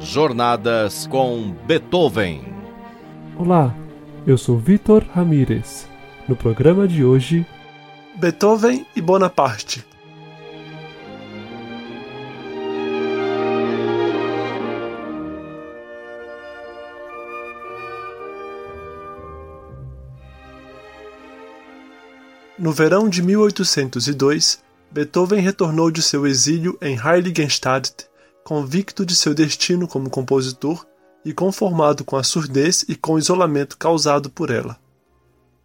Jornadas com Beethoven. Olá, eu sou Vitor Ramírez. No programa de hoje, Beethoven e Bonaparte. No verão de 1802, Beethoven retornou de seu exílio em Heiligenstadt, convicto de seu destino como compositor e conformado com a surdez e com o isolamento causado por ela.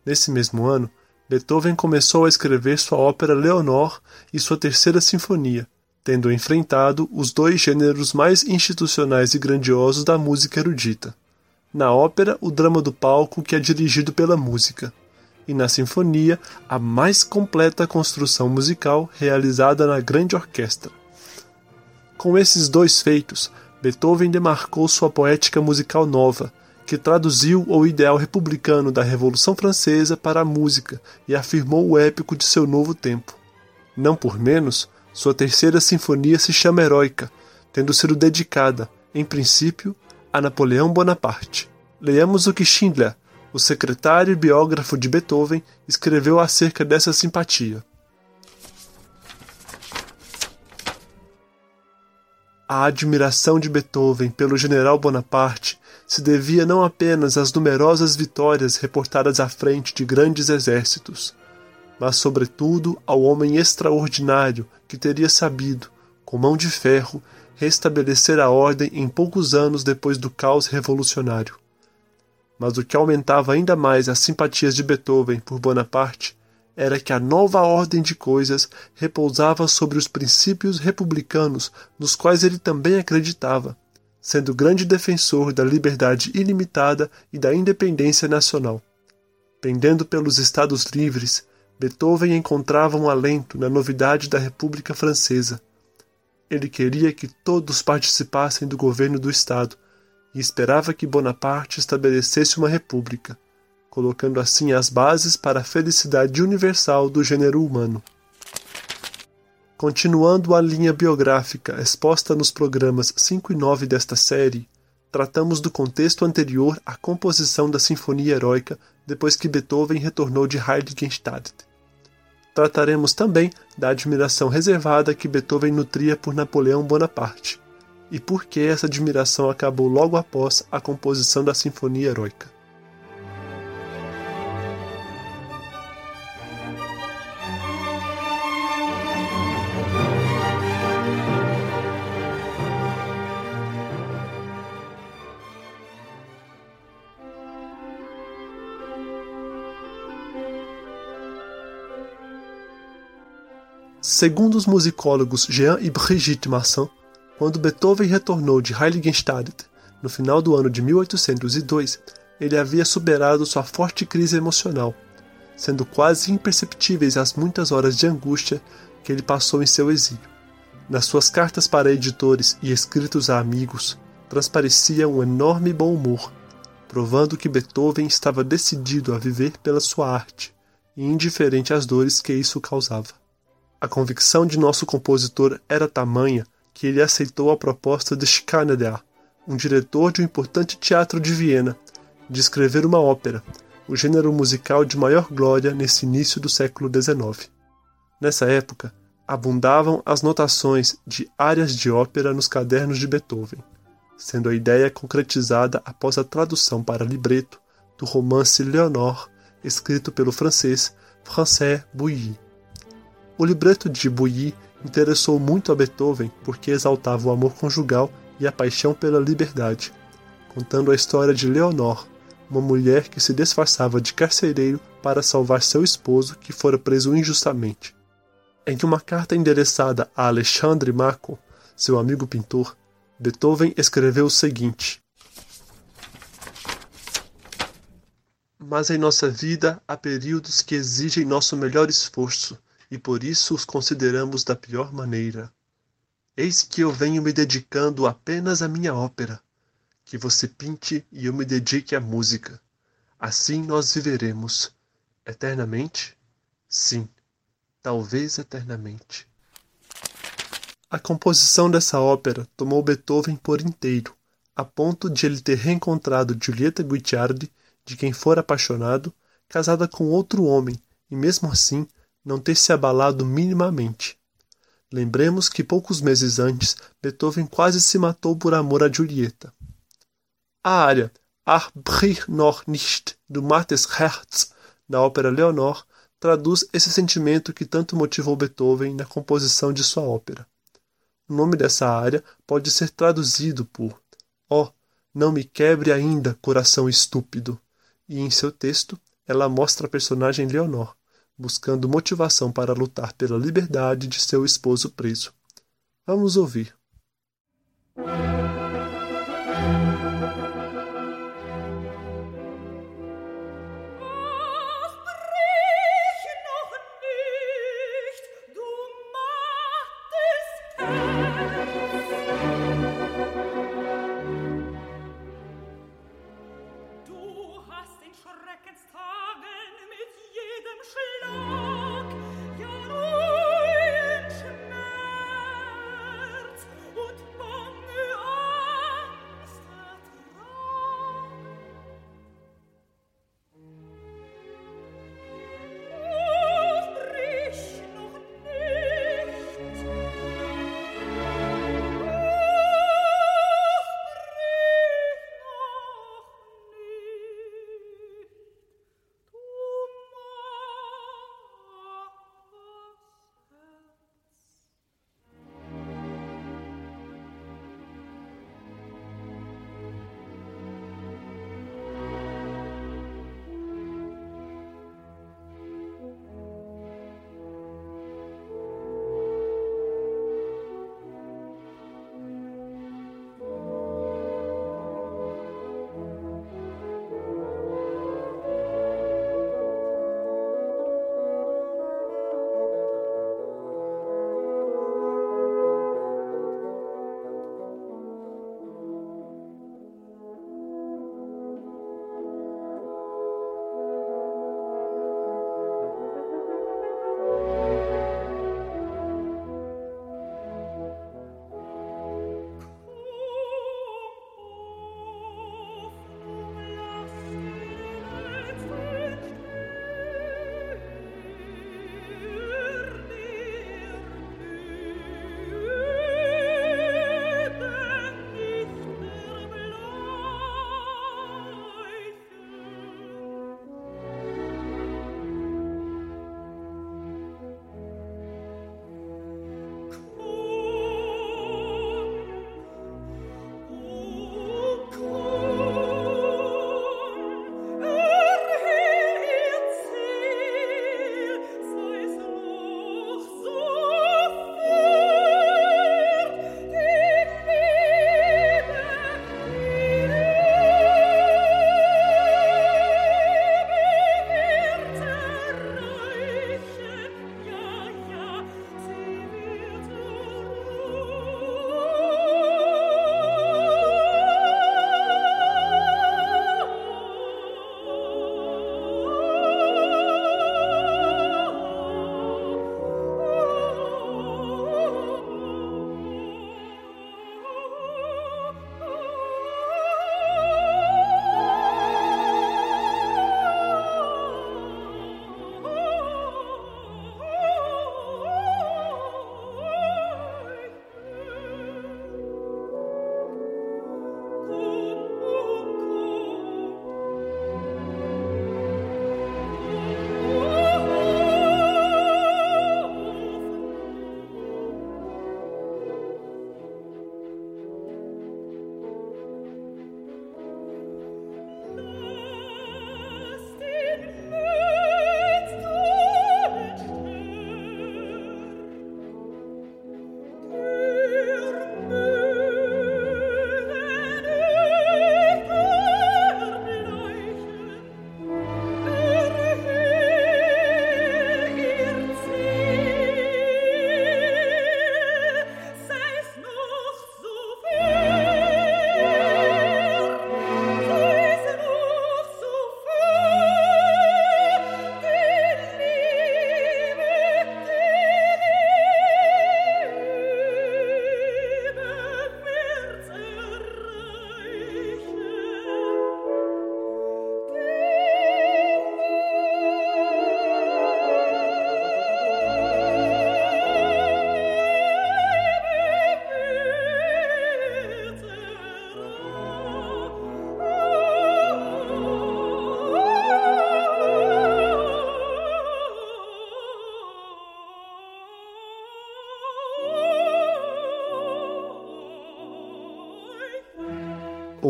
Nesse mesmo ano, Beethoven começou a escrever sua ópera Leonor e sua terceira sinfonia, tendo enfrentado os dois gêneros mais institucionais e grandiosos da música erudita. Na ópera, o drama do palco que é dirigido pela música e na sinfonia a mais completa construção musical realizada na grande orquestra. Com esses dois feitos, Beethoven demarcou sua poética musical nova, que traduziu o ideal republicano da Revolução Francesa para a música e afirmou o épico de seu novo tempo. Não por menos, sua terceira sinfonia se chama Heroica, tendo sido dedicada, em princípio, a Napoleão Bonaparte. Leamos o que Schindler, o secretário e biógrafo de Beethoven, escreveu acerca dessa simpatia. A admiração de Beethoven pelo general Bonaparte se devia não apenas às numerosas vitórias reportadas à frente de grandes exércitos, mas, sobretudo, ao homem extraordinário que teria sabido, com mão de ferro, restabelecer a ordem em poucos anos depois do caos revolucionário. Mas o que aumentava ainda mais as simpatias de Beethoven por Bonaparte era que a nova ordem de coisas repousava sobre os princípios republicanos nos quais ele também acreditava, sendo grande defensor da liberdade ilimitada e da independência nacional. Pendendo pelos Estados livres, Beethoven encontrava um alento na novidade da República Francesa. Ele queria que todos participassem do governo do Estado, e esperava que Bonaparte estabelecesse uma república, colocando assim as bases para a felicidade universal do gênero humano. Continuando a linha biográfica exposta nos programas 5 e 9 desta série, tratamos do contexto anterior à composição da Sinfonia Heroica depois que Beethoven retornou de Heiligenstadt. Trataremos também da admiração reservada que Beethoven nutria por Napoleão Bonaparte e por que essa admiração acabou logo após a composição da Sinfonia Heroica. Segundo os musicólogos Jean e Brigitte Masson, quando Beethoven retornou de Heiligenstadt no final do ano de 1802, ele havia superado sua forte crise emocional, sendo quase imperceptíveis as muitas horas de angústia que ele passou em seu exílio. Nas suas cartas para editores e escritos a amigos, transparecia um enorme bom humor, provando que Beethoven estava decidido a viver pela sua arte e indiferente às dores que isso causava. A convicção de nosso compositor era tamanha que ele aceitou a proposta de Schneider, um diretor de um importante teatro de Viena, de escrever uma ópera, o gênero musical de maior glória nesse início do século XIX. Nessa época, abundavam as notações de áreas de ópera nos cadernos de Beethoven, sendo a ideia concretizada após a tradução para libreto do romance Leonor, escrito pelo francês Français Bouilly. O libreto de Bouilly interessou muito a Beethoven porque exaltava o amor conjugal e a paixão pela liberdade, contando a história de Leonor, uma mulher que se disfarçava de carcereiro para salvar seu esposo que fora preso injustamente. Em uma carta endereçada a Alexandre Marco, seu amigo pintor, Beethoven escreveu o seguinte: Mas em nossa vida há períodos que exigem nosso melhor esforço e por isso os consideramos da pior maneira. Eis que eu venho me dedicando apenas à minha ópera. Que você pinte e eu me dedique à música. Assim nós viveremos. Eternamente? Sim, talvez eternamente. A composição dessa ópera tomou Beethoven por inteiro, a ponto de ele ter reencontrado Giulietta Guicciardi, de quem fora apaixonado, casada com outro homem, e mesmo assim não ter se abalado minimamente. Lembremos que poucos meses antes Beethoven quase se matou por amor a Julieta. A área Ach brich noch nicht do Martes Herz, na ópera Leonor, traduz esse sentimento que tanto motivou Beethoven na composição de sua ópera. O nome dessa área pode ser traduzido por oh, não me quebre ainda, coração estúpido, e em seu texto ela mostra a personagem Leonor, buscando motivação para lutar pela liberdade de seu esposo preso. Vamos ouvir.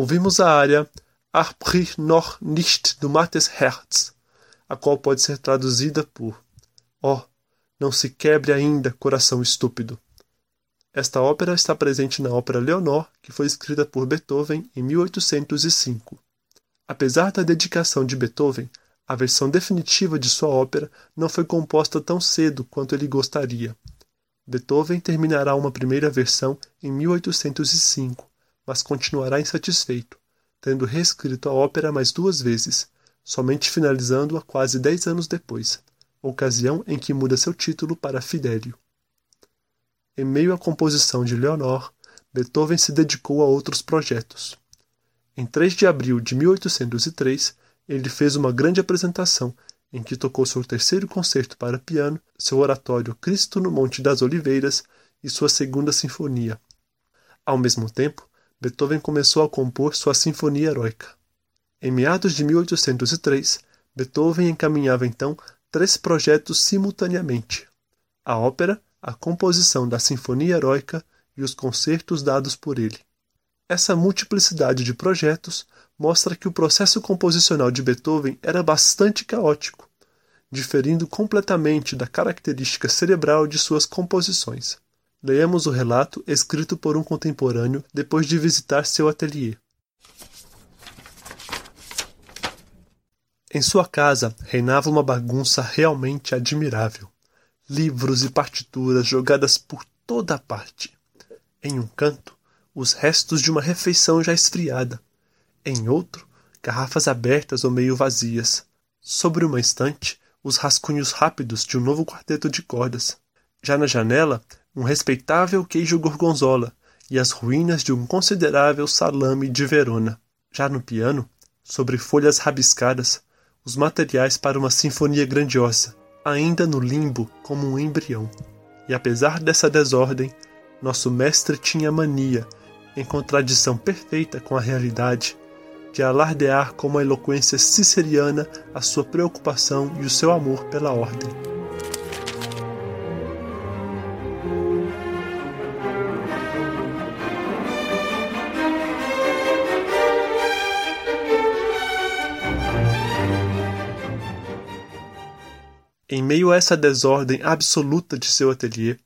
Ouvimos a área Arbrich noch nicht du mates Herz, a qual pode ser traduzida por Ó, oh, não se quebre ainda, coração estúpido. Esta ópera está presente na ópera Leonor, que foi escrita por Beethoven em 1805. Apesar da dedicação de Beethoven, a versão definitiva de sua ópera não foi composta tão cedo quanto ele gostaria. Beethoven terminará uma primeira versão em 1805, mas continuará insatisfeito, tendo reescrito a ópera mais duas vezes, somente finalizando-a quase dez anos depois, ocasião em que muda seu título para Fidelio. Em meio à composição de Leonor, Beethoven se dedicou a outros projetos. Em 3 de abril de 1803, ele fez uma grande apresentação em que tocou seu terceiro concerto para piano, seu oratório Cristo no Monte das Oliveiras e sua segunda sinfonia. Ao mesmo tempo, Beethoven começou a compor sua Sinfonia Heroica. Em meados de 1803, Beethoven encaminhava então três projetos simultaneamente: a ópera, a composição da Sinfonia Heroica e os concertos dados por ele. Essa multiplicidade de projetos mostra que o processo composicional de Beethoven era bastante caótico, diferindo completamente da característica cerebral de suas composições. Leamos o relato escrito por um contemporâneo depois de visitar seu ateliê. Em sua casa reinava uma bagunça realmente admirável livros e partituras jogadas por toda parte. Em um canto, os restos de uma refeição já esfriada. Em outro, garrafas abertas ou meio vazias. Sobre uma estante, os rascunhos rápidos de um novo quarteto de cordas. Já na janela, um respeitável queijo gorgonzola e as ruínas de um considerável salame de Verona. Já no piano, sobre folhas rabiscadas, os materiais para uma sinfonia grandiosa ainda no limbo como um embrião. E apesar dessa desordem, nosso mestre tinha mania, em contradição perfeita com a realidade, de alardear com uma eloquência ciceriana a sua preocupação e o seu amor pela ordem. Em meio a essa desordem absoluta de seu ateliê,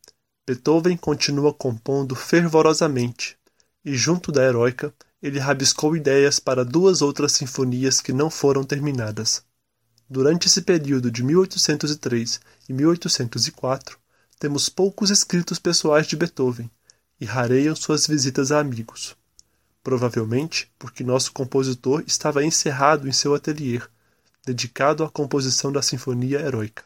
Beethoven continua compondo fervorosamente, e junto da Heroica, ele rabiscou ideias para duas outras sinfonias que não foram terminadas. Durante esse período de 1803 e 1804, temos poucos escritos pessoais de Beethoven e rareiam suas visitas a amigos. Provavelmente porque nosso compositor estava encerrado em seu ateliê, dedicado à composição da Sinfonia Heroica.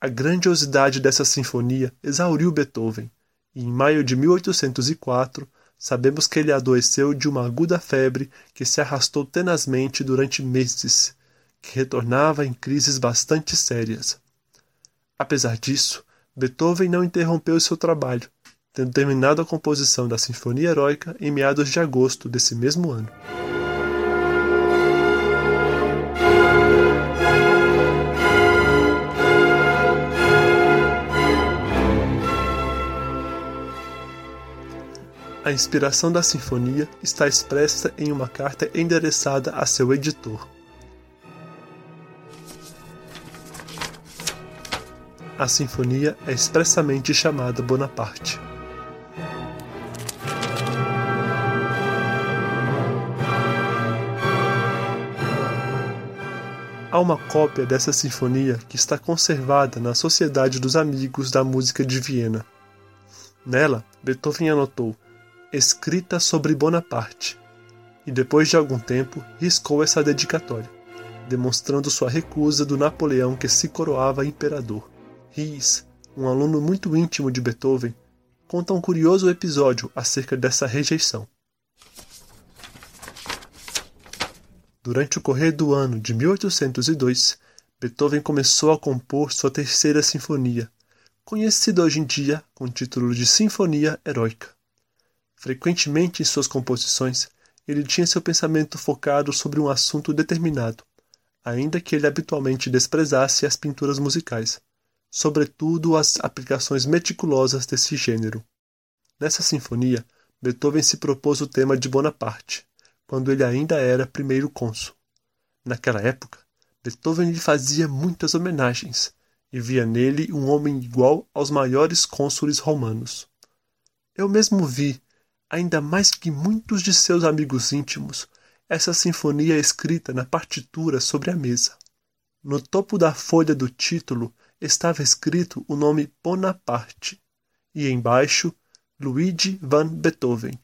A grandiosidade dessa sinfonia exauriu Beethoven, e em maio de 1804 sabemos que ele adoeceu de uma aguda febre que se arrastou tenazmente durante meses, que retornava em crises bastante sérias. Apesar disso, Beethoven não interrompeu seu trabalho, tendo terminado a composição da Sinfonia Heroica em meados de agosto desse mesmo ano. A inspiração da sinfonia está expressa em uma carta endereçada a seu editor. A sinfonia é expressamente chamada Bonaparte. Há uma cópia dessa sinfonia que está conservada na Sociedade dos Amigos da Música de Viena. Nela, Beethoven anotou escrita sobre Bonaparte, e depois de algum tempo riscou essa dedicatória, demonstrando sua recusa do Napoleão que se coroava imperador. Ries, um aluno muito íntimo de Beethoven, conta um curioso episódio acerca dessa rejeição. Durante o correr do ano de 1802, Beethoven começou a compor sua terceira sinfonia, conhecida hoje em dia com o título de Sinfonia Heroica. Frequentemente em suas composições, ele tinha seu pensamento focado sobre um assunto determinado, ainda que ele habitualmente desprezasse as pinturas musicais, sobretudo as aplicações meticulosas desse gênero. Nessa sinfonia, Beethoven se propôs o tema de Bonaparte, quando ele ainda era primeiro cônsul. Naquela época, Beethoven lhe fazia muitas homenagens e via nele um homem igual aos maiores cônsules romanos. Eu mesmo vi, ainda mais que muitos de seus amigos íntimos, essa sinfonia escrita na partitura sobre a mesa. No topo da folha do título estava escrito o nome Bonaparte e embaixo Luigi van Beethoven,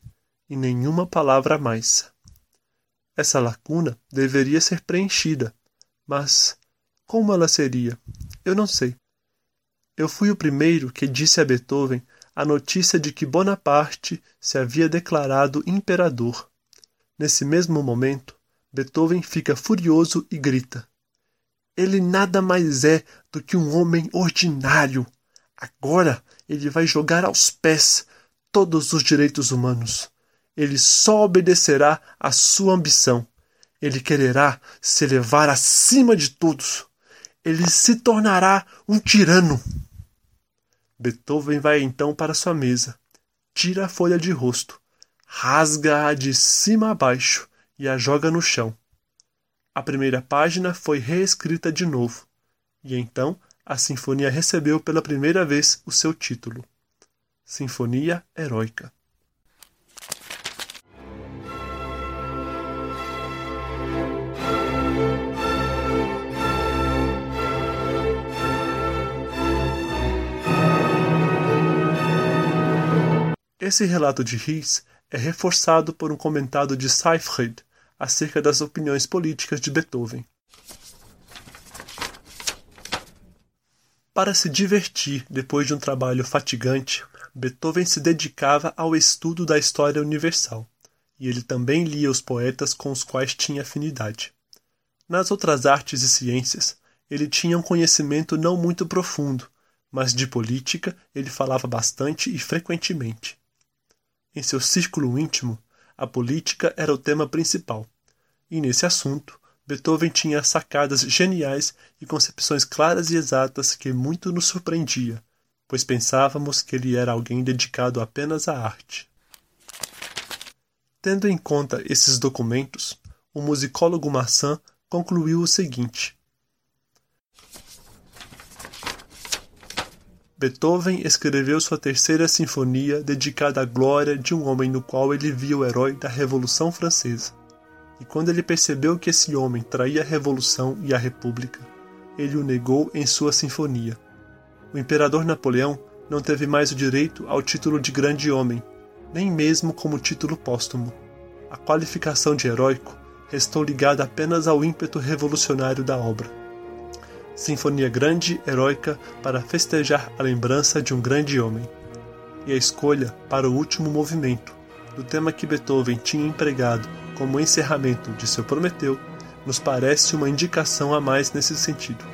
e nenhuma palavra mais. Essa lacuna deveria ser preenchida, mas como ela seria? Eu não sei. Eu fui o primeiro que disse a Beethoven a notícia de que Bonaparte se havia declarado imperador. Nesse mesmo momento, Beethoven fica furioso e grita: Ele nada mais é do que um homem ordinário. Agora ele vai jogar aos pés todos os direitos humanos. Ele só obedecerá à sua ambição. Ele quererá se elevar acima de todos. Ele se tornará um tirano. Beethoven vai então para sua mesa, tira a folha de rosto, rasga-a de cima a baixo e a joga no chão. A primeira página foi reescrita de novo, e então a sinfonia recebeu pela primeira vez o seu título Sinfonia Heróica. Esse relato de Ries é reforçado por um comentário de Seyfried acerca das opiniões políticas de Beethoven. Para se divertir depois de um trabalho fatigante, Beethoven se dedicava ao estudo da história universal, e ele também lia os poetas com os quais tinha afinidade. Nas outras artes e ciências, ele tinha um conhecimento não muito profundo, mas de política ele falava bastante e frequentemente. Em seu círculo íntimo, a política era o tema principal, e nesse assunto, Beethoven tinha sacadas geniais e concepções claras e exatas que muito nos surpreendia, pois pensávamos que ele era alguém dedicado apenas à arte. Tendo em conta esses documentos, o musicólogo Massin concluiu o seguinte: Beethoven escreveu sua terceira sinfonia dedicada à glória de um homem no qual ele via o herói da Revolução Francesa. E quando ele percebeu que esse homem traía a Revolução e a República, ele o negou em sua sinfonia. O imperador Napoleão não teve mais o direito ao título de grande homem, nem mesmo como título póstumo. A qualificação de heróico restou ligada apenas ao ímpeto revolucionário da obra sinfonia grande, heróica, para festejar a lembrança de um grande homem. E a escolha para o último movimento, do tema que Beethoven tinha empregado como encerramento de seu Prometeu, nos parece uma indicação a mais nesse sentido.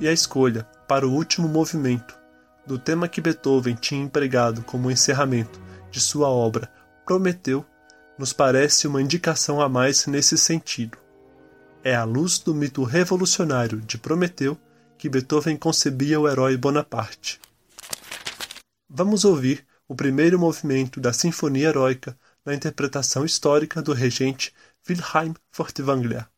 E a escolha para o último movimento, do tema que Beethoven tinha empregado como encerramento de sua obra Prometeu, nos parece uma indicação a mais nesse sentido. É a luz do mito revolucionário de Prometeu que Beethoven concebia o herói Bonaparte. Vamos ouvir o primeiro movimento da Sinfonia Heróica na interpretação histórica do regente Wilhelm Furtwängler.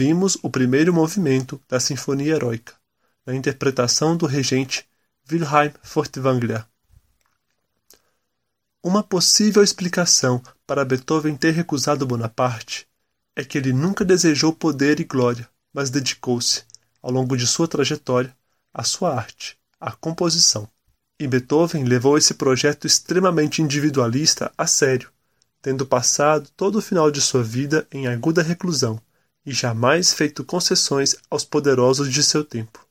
Ouvimos o primeiro movimento da Sinfonia Heroica, na interpretação do regente Wilhelm Furtwängler. Uma possível explicação para Beethoven ter recusado Bonaparte é que ele nunca desejou poder e glória, mas dedicou-se, ao longo de sua trajetória, à sua arte, à composição. E Beethoven levou esse projeto extremamente individualista a sério, tendo passado todo o final de sua vida em aguda reclusão e jamais feito concessões aos poderosos de seu tempo.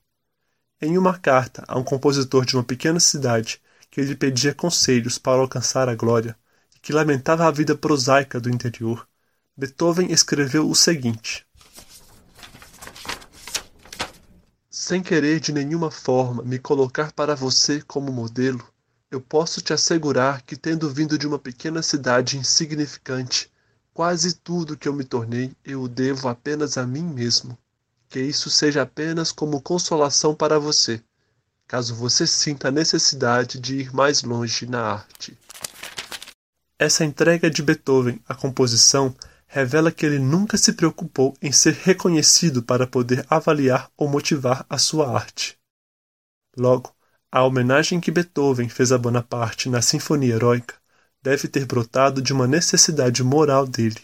Em uma carta a um compositor de uma pequena cidade que lhe pedia conselhos para alcançar a glória e que lamentava a vida prosaica do interior, Beethoven escreveu o seguinte: Sem querer de nenhuma forma me colocar para você como modelo, eu posso te assegurar que, tendo vindo de uma pequena cidade insignificante, quase tudo que eu me tornei eu devo apenas a mim mesmo. Que isso seja apenas como consolação para você, caso você sinta a necessidade de ir mais longe na arte. Essa entrega de Beethoven à composição revela que ele nunca se preocupou em ser reconhecido para poder avaliar ou motivar a sua arte. Logo, a homenagem que Beethoven fez a Bonaparte na Sinfonia Heroica deve ter brotado de uma necessidade moral dele,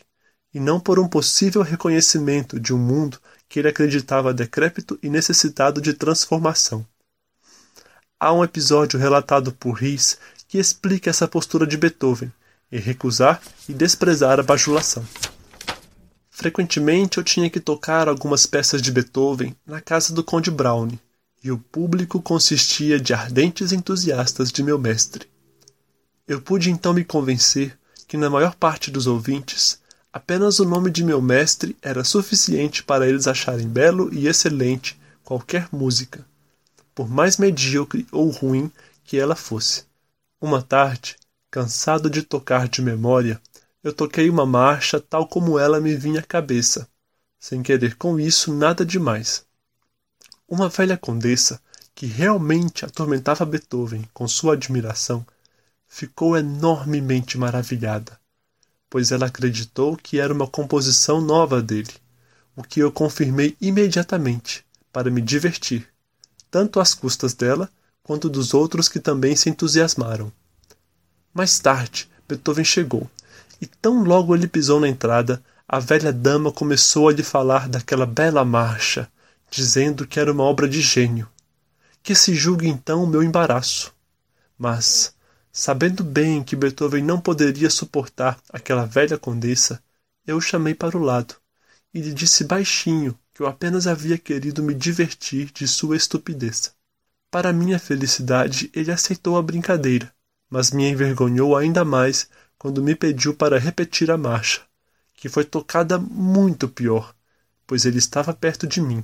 e não por um possível reconhecimento de um mundo que ele acreditava decrépito e necessitado de transformação. Há um episódio relatado por Ries que explica essa postura de Beethoven em recusar e desprezar a bajulação. Frequentemente eu tinha que tocar algumas peças de Beethoven na casa do Conde Browne, e o público consistia de ardentes entusiastas de meu mestre. Eu pude então me convencer que na maior parte dos ouvintes apenas o nome de meu mestre era suficiente para eles acharem belo e excelente qualquer música, por mais medíocre ou ruim que ela fosse. Uma tarde, cansado de tocar de memória, eu toquei uma marcha tal como ela me vinha à cabeça, sem querer com isso nada demais. Uma velha condessa, que realmente atormentava Beethoven com sua admiração, ficou enormemente maravilhada, pois ela acreditou que era uma composição nova dele, o que eu confirmei imediatamente, para me divertir, tanto às custas dela quanto dos outros que também se entusiasmaram. Mais tarde, Beethoven chegou e tão logo ele pisou na entrada, a velha dama começou a lhe falar daquela bela marcha, dizendo que era uma obra de gênio. Que se julgue então o meu embaraço. Mas, sabendo bem que Beethoven não poderia suportar aquela velha condessa, eu o chamei para o lado e lhe disse baixinho que eu apenas havia querido me divertir de sua estupidez. Para minha felicidade, ele aceitou a brincadeira, mas me envergonhou ainda mais quando me pediu para repetir a marcha, que foi tocada muito pior, pois ele estava perto de mim.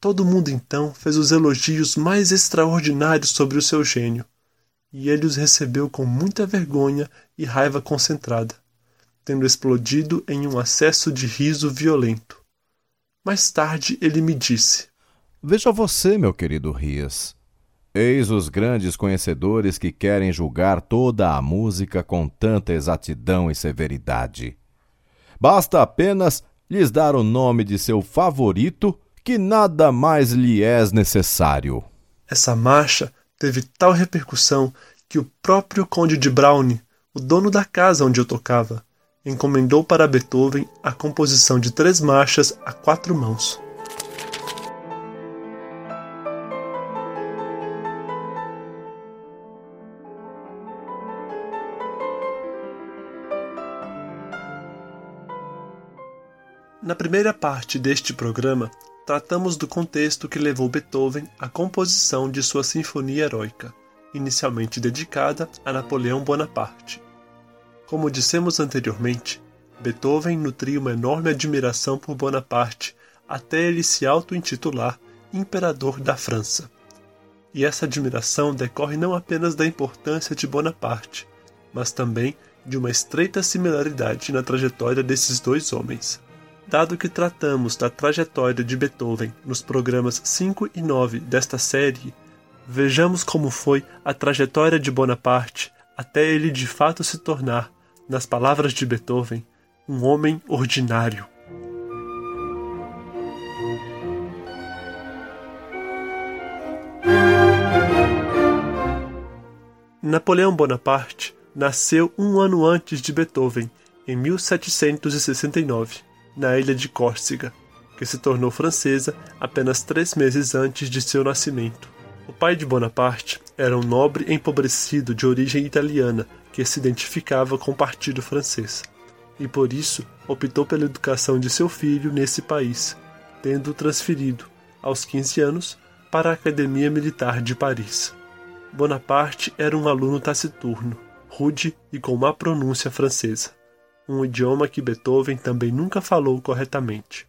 Todo mundo então fez os elogios mais extraordinários sobre o seu gênio, e ele os recebeu com muita vergonha e raiva concentrada, tendo explodido em um acesso de riso violento. Mais tarde ele me disse: Veja você, meu querido Rias. Eis os grandes conhecedores que querem julgar toda a música com tanta exatidão e severidade. Basta apenas lhes dar o nome de seu favorito, que nada mais lhe é necessário. Essa marcha teve tal repercussão que o próprio Conde de Browne, o dono da casa onde eu tocava, encomendou para Beethoven a composição de três marchas a quatro mãos. Na primeira parte deste programa, tratamos do contexto que levou Beethoven à composição de sua Sinfonia Heroica, inicialmente dedicada a Napoleão Bonaparte. Como dissemos anteriormente, Beethoven nutria uma enorme admiração por Bonaparte até ele se auto-intitular Imperador da França. E essa admiração decorre não apenas da importância de Bonaparte, mas também de uma estreita similaridade na trajetória desses dois homens. Dado que tratamos da trajetória de Beethoven nos programas 5 e 9 desta série, vejamos como foi a trajetória de Bonaparte até ele de fato se tornar, nas palavras de Beethoven, um homem ordinário. Napoleão Bonaparte nasceu um ano antes de Beethoven, em 1769 na ilha de Córcega, que se tornou francesa apenas três meses antes de seu nascimento. O pai de Bonaparte era um nobre empobrecido de origem italiana que se identificava com o partido francês, e por isso optou pela educação de seu filho nesse país, tendo-o transferido, aos 15 anos, para a Academia Militar de Paris. Bonaparte era um aluno taciturno, rude e com má pronúncia francesa, um idioma que Beethoven também nunca falou corretamente.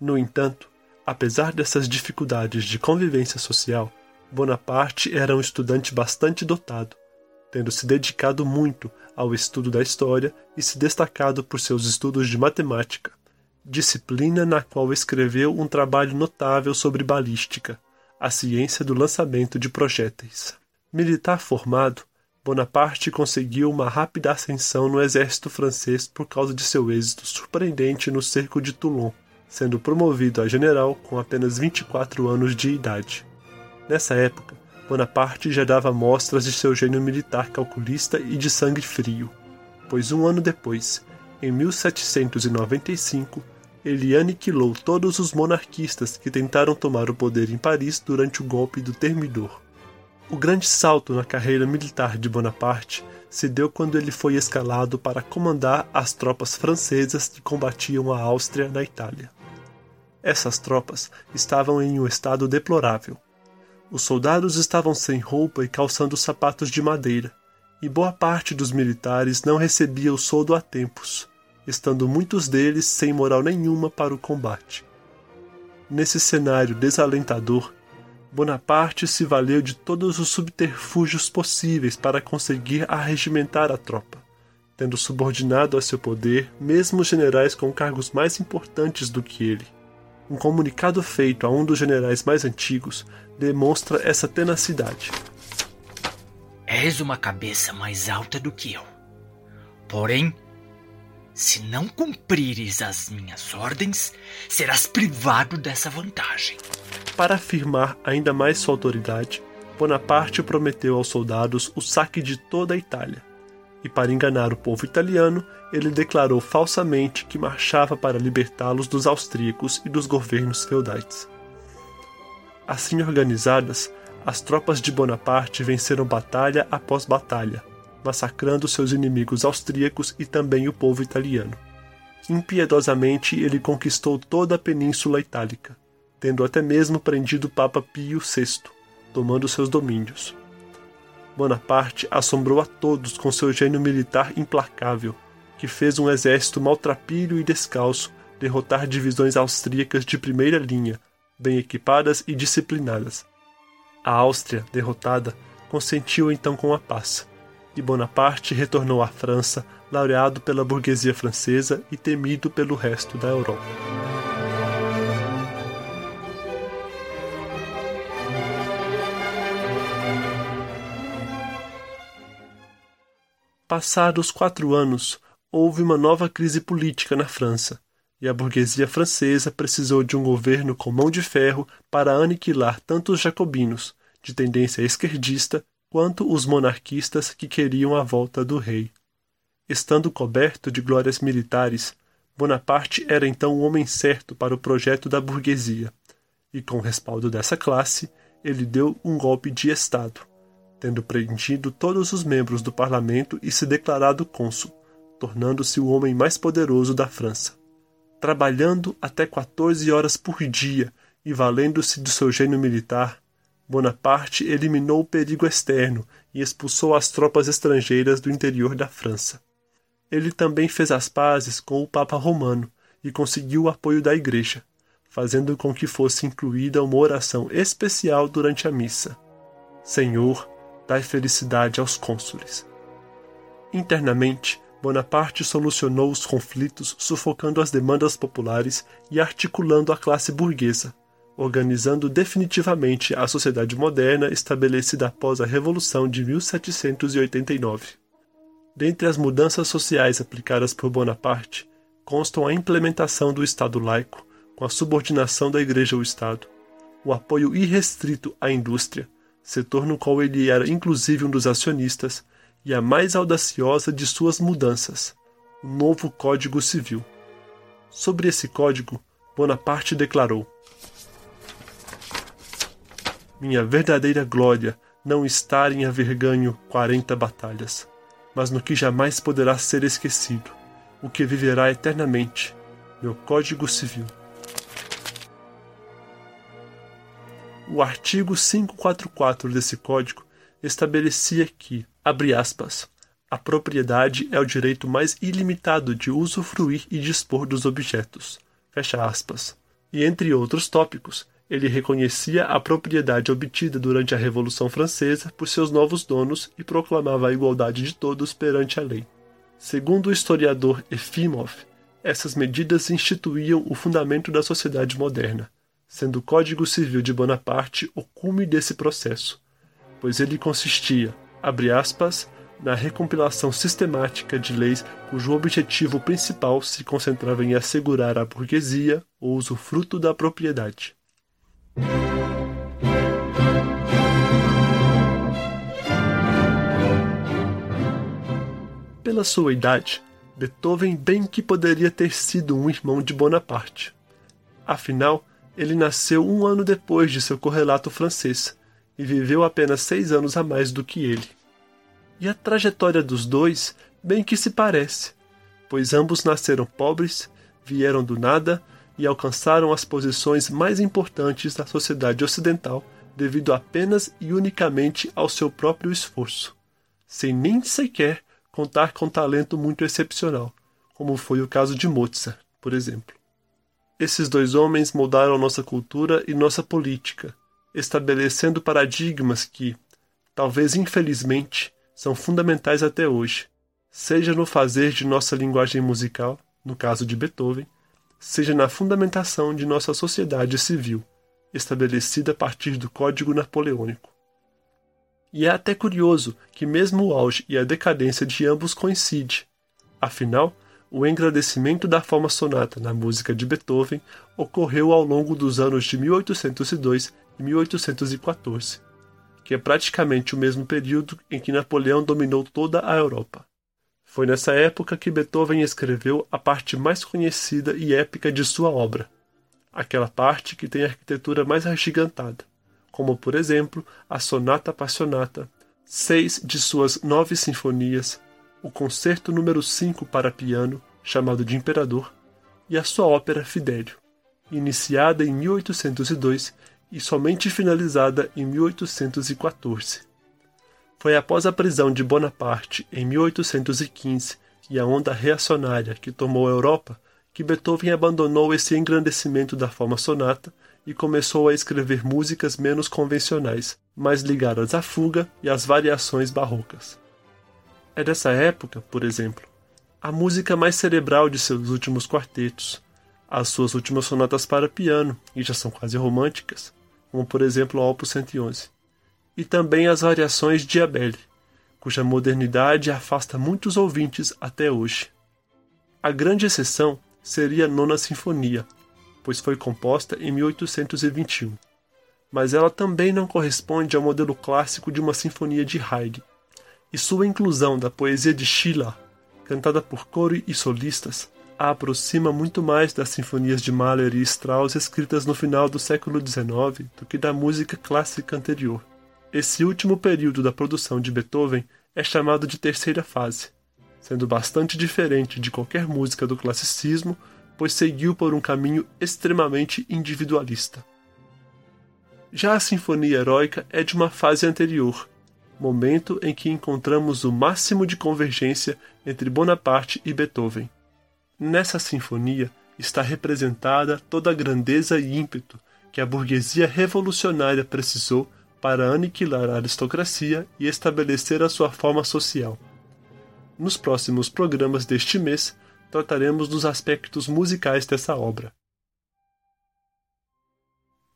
No entanto, apesar dessas dificuldades de convivência social, Bonaparte era um estudante bastante dotado, tendo se dedicado muito ao estudo da história e se destacado por seus estudos de matemática, disciplina na qual escreveu um trabalho notável sobre balística, a ciência do lançamento de projéteis. Militar formado, Bonaparte conseguiu uma rápida ascensão no exército francês por causa de seu êxito surpreendente no cerco de Toulon, sendo promovido a general com apenas 24 anos de idade. Nessa época, Bonaparte já dava mostras de seu gênio militar calculista e de sangue frio, pois um ano depois, em 1795, ele aniquilou todos os monarquistas que tentaram tomar o poder em Paris durante o golpe do Termidor. O grande salto na carreira militar de Bonaparte se deu quando ele foi escalado para comandar as tropas francesas que combatiam a Áustria na Itália. Essas tropas estavam em um estado deplorável. Os soldados estavam sem roupa e calçando sapatos de madeira, e boa parte dos militares não recebia o soldo a tempos estando muitos deles sem moral nenhuma para o combate. Nesse cenário desalentador, Bonaparte se valeu de todos os subterfúgios possíveis para conseguir arregimentar a tropa, tendo subordinado a seu poder mesmo generais com cargos mais importantes do que ele. Um comunicado feito a um dos generais mais antigos demonstra essa tenacidade. És uma cabeça mais alta do que eu. Porém, se não cumprires as minhas ordens, serás privado dessa vantagem. Para afirmar ainda mais sua autoridade, Bonaparte prometeu aos soldados o saque de toda a Itália. E para enganar o povo italiano, ele declarou falsamente que marchava para libertá-los dos austríacos e dos governos feudais. Assim organizadas, as tropas de Bonaparte venceram batalha após batalha, massacrando seus inimigos austríacos e também o povo italiano. Impiedosamente ele conquistou toda a Península Itálica, tendo até mesmo prendido o Papa Pio VI, tomando seus domínios. Bonaparte assombrou a todos com seu gênio militar implacável, que fez um exército maltrapilho e descalço derrotar divisões austríacas de primeira linha, bem equipadas e disciplinadas. A Áustria, derrotada, consentiu então com a paz e Bonaparte retornou à França, laureado pela burguesia francesa e temido pelo resto da Europa. Passados quatro anos, houve uma nova crise política na França, e a burguesia francesa precisou de um governo com mão de ferro para aniquilar tanto os jacobinos, de tendência esquerdista, quanto os monarquistas que queriam a volta do rei. Estando coberto de glórias militares, Bonaparte era então o homem certo para o projeto da burguesia, e com o respaldo dessa classe, ele deu um golpe de Estado, tendo prendido todos os membros do parlamento e se declarado cônsul, tornando-se o homem mais poderoso da França. Trabalhando até 14 horas por dia e valendo-se do seu gênio militar, Bonaparte eliminou o perigo externo e expulsou as tropas estrangeiras do interior da França. Ele também fez as pazes com o Papa Romano e conseguiu o apoio da Igreja, fazendo com que fosse incluída uma oração especial durante a missa: Senhor, dai felicidade aos cônsules. Internamente, Bonaparte solucionou os conflitos sufocando as demandas populares e articulando a classe burguesa, organizando definitivamente a sociedade moderna estabelecida após a Revolução de 1789. Dentre as mudanças sociais aplicadas por Bonaparte, constam a implementação do Estado laico, com a subordinação da Igreja ao Estado, o apoio irrestrito à indústria, setor no qual ele era inclusive um dos acionistas, e a mais audaciosa de suas mudanças, o novo Código Civil. Sobre esse código, Bonaparte declarou: Minha verdadeira glória não está em haver ganho quarenta batalhas, mas no que jamais poderá ser esquecido, o que viverá eternamente, meu Código Civil. O artigo 544 desse código estabelecia que, abre aspas, a propriedade é o direito mais ilimitado de usufruir e dispor dos objetos, fecha aspas. E entre outros tópicos, ele reconhecia a propriedade obtida durante a Revolução Francesa por seus novos donos e proclamava a igualdade de todos perante a lei. Segundo o historiador Efimov, essas medidas instituíam o fundamento da sociedade moderna, sendo o Código Civil de Bonaparte o cume desse processo, pois ele consistia, abre aspas, na recompilação sistemática de leis cujo objetivo principal se concentrava em assegurar à burguesia o usufruto da propriedade. Pela sua idade, Beethoven bem que poderia ter sido um irmão de Bonaparte. Afinal, ele nasceu um ano depois de seu correlato francês e viveu apenas seis anos a mais do que ele. E a trajetória dos dois bem que se parece, pois ambos nasceram pobres, vieram do nada e alcançaram as posições mais importantes da sociedade ocidental devido apenas e unicamente ao seu próprio esforço, sem nem sequer contar com talento muito excepcional, como foi o caso de Mozart, por exemplo. Esses dois homens moldaram nossa cultura e nossa política, estabelecendo paradigmas que, talvez infelizmente, são fundamentais até hoje, seja no fazer de nossa linguagem musical, no caso de Beethoven, seja na fundamentação de nossa sociedade civil, estabelecida a partir do Código Napoleônico. E é até curioso que mesmo o auge e a decadência de ambos coincidem. Afinal, o engrandecimento da forma sonata na música de Beethoven ocorreu ao longo dos anos de 1802 e 1814, que é praticamente o mesmo período em que Napoleão dominou toda a Europa. Foi nessa época que Beethoven escreveu a parte mais conhecida e épica de sua obra, aquela parte que tem a arquitetura mais agigantada, como por exemplo a Sonata Passionata, seis de suas nove sinfonias, o Concerto número 5 para piano, chamado de Imperador, e a sua ópera Fidélio, iniciada em 1802 e somente finalizada em 1814. Foi após a prisão de Bonaparte em 1815 e a onda reacionária que tomou a Europa que Beethoven abandonou esse engrandecimento da forma sonata e começou a escrever músicas menos convencionais, mais ligadas à fuga e às variações barrocas. É dessa época, por exemplo, a música mais cerebral de seus últimos quartetos, as suas últimas sonatas para piano, e já são quase românticas, como por exemplo o Opus 111, e também as variações de Abele, cuja modernidade afasta muitos ouvintes até hoje. A grande exceção seria a Nona Sinfonia, pois foi composta em 1821, mas ela também não corresponde ao modelo clássico de uma sinfonia de Haydn e sua inclusão da poesia de Schiller, cantada por coro e solistas, a aproxima muito mais das sinfonias de Mahler e Strauss escritas no final do século XIX do que da música clássica anterior. Esse último período da produção de Beethoven é chamado de terceira fase, sendo bastante diferente de qualquer música do classicismo, pois seguiu por um caminho extremamente individualista. Já a Sinfonia Heróica é de uma fase anterior, momento em que encontramos o máximo de convergência entre Bonaparte e Beethoven. Nessa sinfonia está representada toda a grandeza e ímpeto que a burguesia revolucionária precisou para aniquilar a aristocracia e estabelecer a sua forma social. Nos próximos programas deste mês, trataremos dos aspectos musicais dessa obra.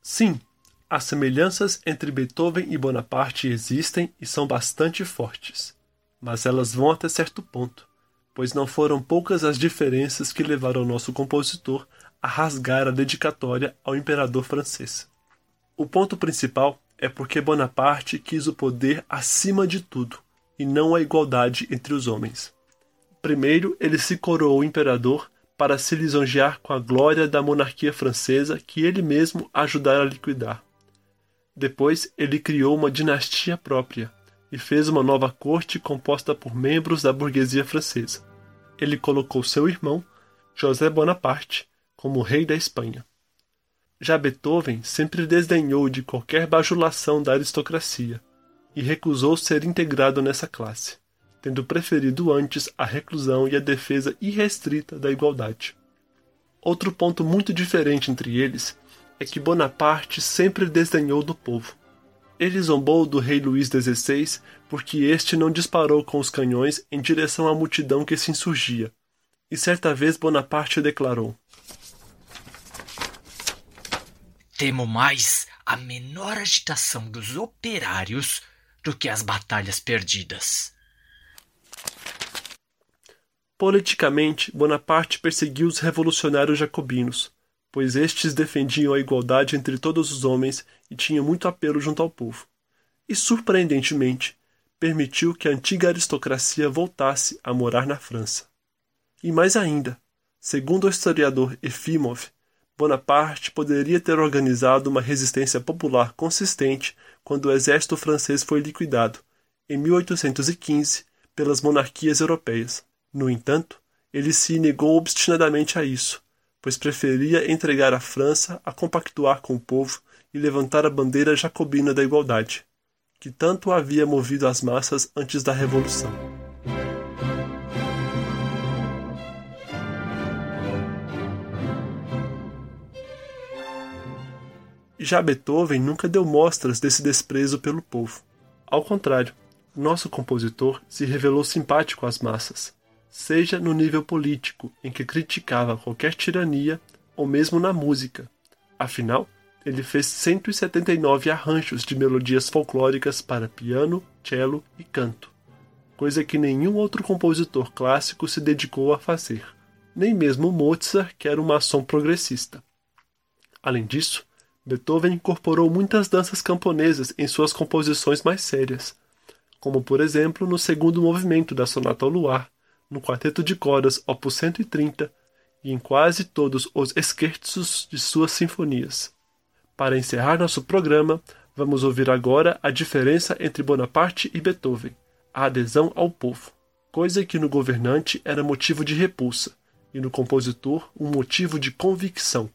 Sim, as semelhanças entre Beethoven e Bonaparte existem e são bastante fortes, mas elas vão até certo ponto, pois não foram poucas as diferenças que levaram nosso compositor a rasgar a dedicatória ao imperador francês. O ponto principal é porque Bonaparte quis o poder acima de tudo, e não a igualdade entre os homens. Primeiro, ele se coroou imperador para se lisonjear com a glória da monarquia francesa que ele mesmo ajudara a liquidar. Depois, ele criou uma dinastia própria e fez uma nova corte composta por membros da burguesia francesa. Ele colocou seu irmão, José Bonaparte, como rei da Espanha. Já Beethoven sempre desdenhou de qualquer bajulação da aristocracia e recusou ser integrado nessa classe tendo preferido antes a reclusão e a defesa irrestrita da igualdade. Outro ponto muito diferente entre eles é que Bonaparte sempre desdenhou do povo. Ele zombou do rei Luís XVI porque este não disparou com os canhões em direção à multidão que se insurgia. E certa vez Bonaparte declarou: Temo mais a menor agitação dos operários do que as batalhas perdidas. Politicamente, Bonaparte perseguiu os revolucionários jacobinos, pois estes defendiam a igualdade entre todos os homens e tinham muito apelo junto ao povo. E, surpreendentemente, permitiu que a antiga aristocracia voltasse a morar na França. E mais ainda, segundo o historiador Efimov, Bonaparte poderia ter organizado uma resistência popular consistente quando o exército francês foi liquidado, em 1815, pelas monarquias europeias. No entanto, ele se negou obstinadamente a isso, pois preferia entregar a França a compactuar com o povo e levantar a bandeira jacobina da igualdade, que tanto havia movido as massas antes da Revolução. Já Beethoven nunca deu mostras desse desprezo pelo povo. Ao contrário, nosso compositor se revelou simpático às massas seja no nível político, em que criticava qualquer tirania, ou mesmo na música. Afinal, ele fez 179 arranjos de melodias folclóricas para piano, cello e canto, coisa que nenhum outro compositor clássico se dedicou a fazer, nem mesmo Mozart, que era um maçom progressista. Além disso, Beethoven incorporou muitas danças camponesas em suas composições mais sérias, como por exemplo no segundo movimento da Sonata ao Luar, no quarteto de cordas opus 130 e em quase todos os esquerços de suas sinfonias. Para encerrar nosso programa, vamos ouvir agora a diferença entre Bonaparte e Beethoven, a adesão ao povo, coisa que no governante era motivo de repulsa e no compositor um motivo de convicção.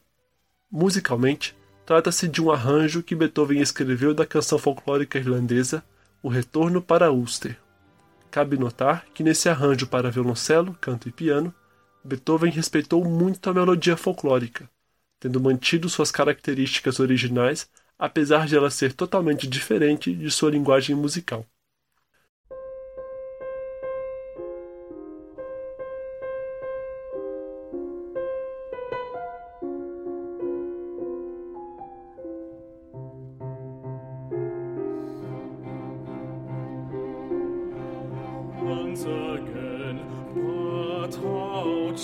Musicalmente, trata-se de um arranjo que Beethoven escreveu da canção folclórica irlandesa O Retorno para Ulster. Cabe notar que nesse arranjo para violoncelo, canto e piano, Beethoven respeitou muito a melodia folclórica, tendo mantido suas características originais, apesar de ela ser totalmente diferente de sua linguagem musical.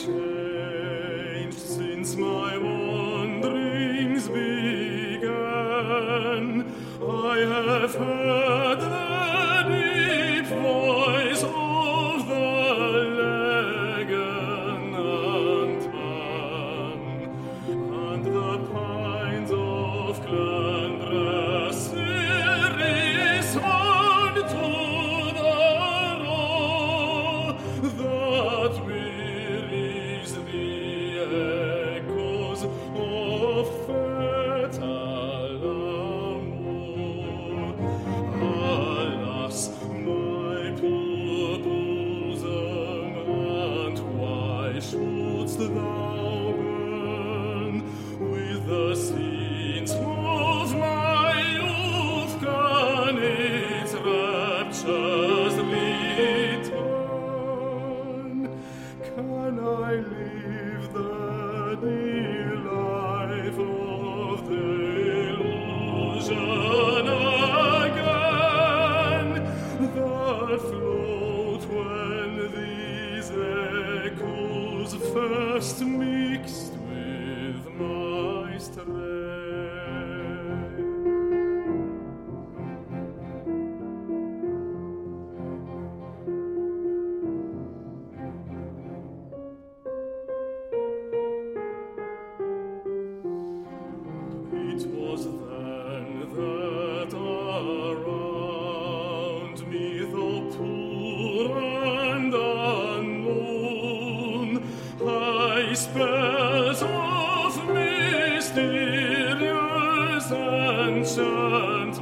to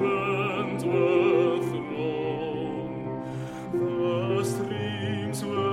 fountains were thrown, the streams were.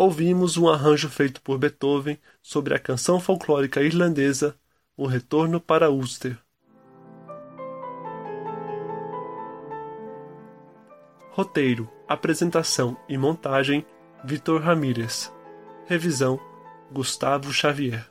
Ouvimos um arranjo feito por Beethoven sobre a canção folclórica irlandesa O Retorno para Ulster. Roteiro, apresentação e montagem: Vitor Ramírez. Revisão: Gustavo Xavier.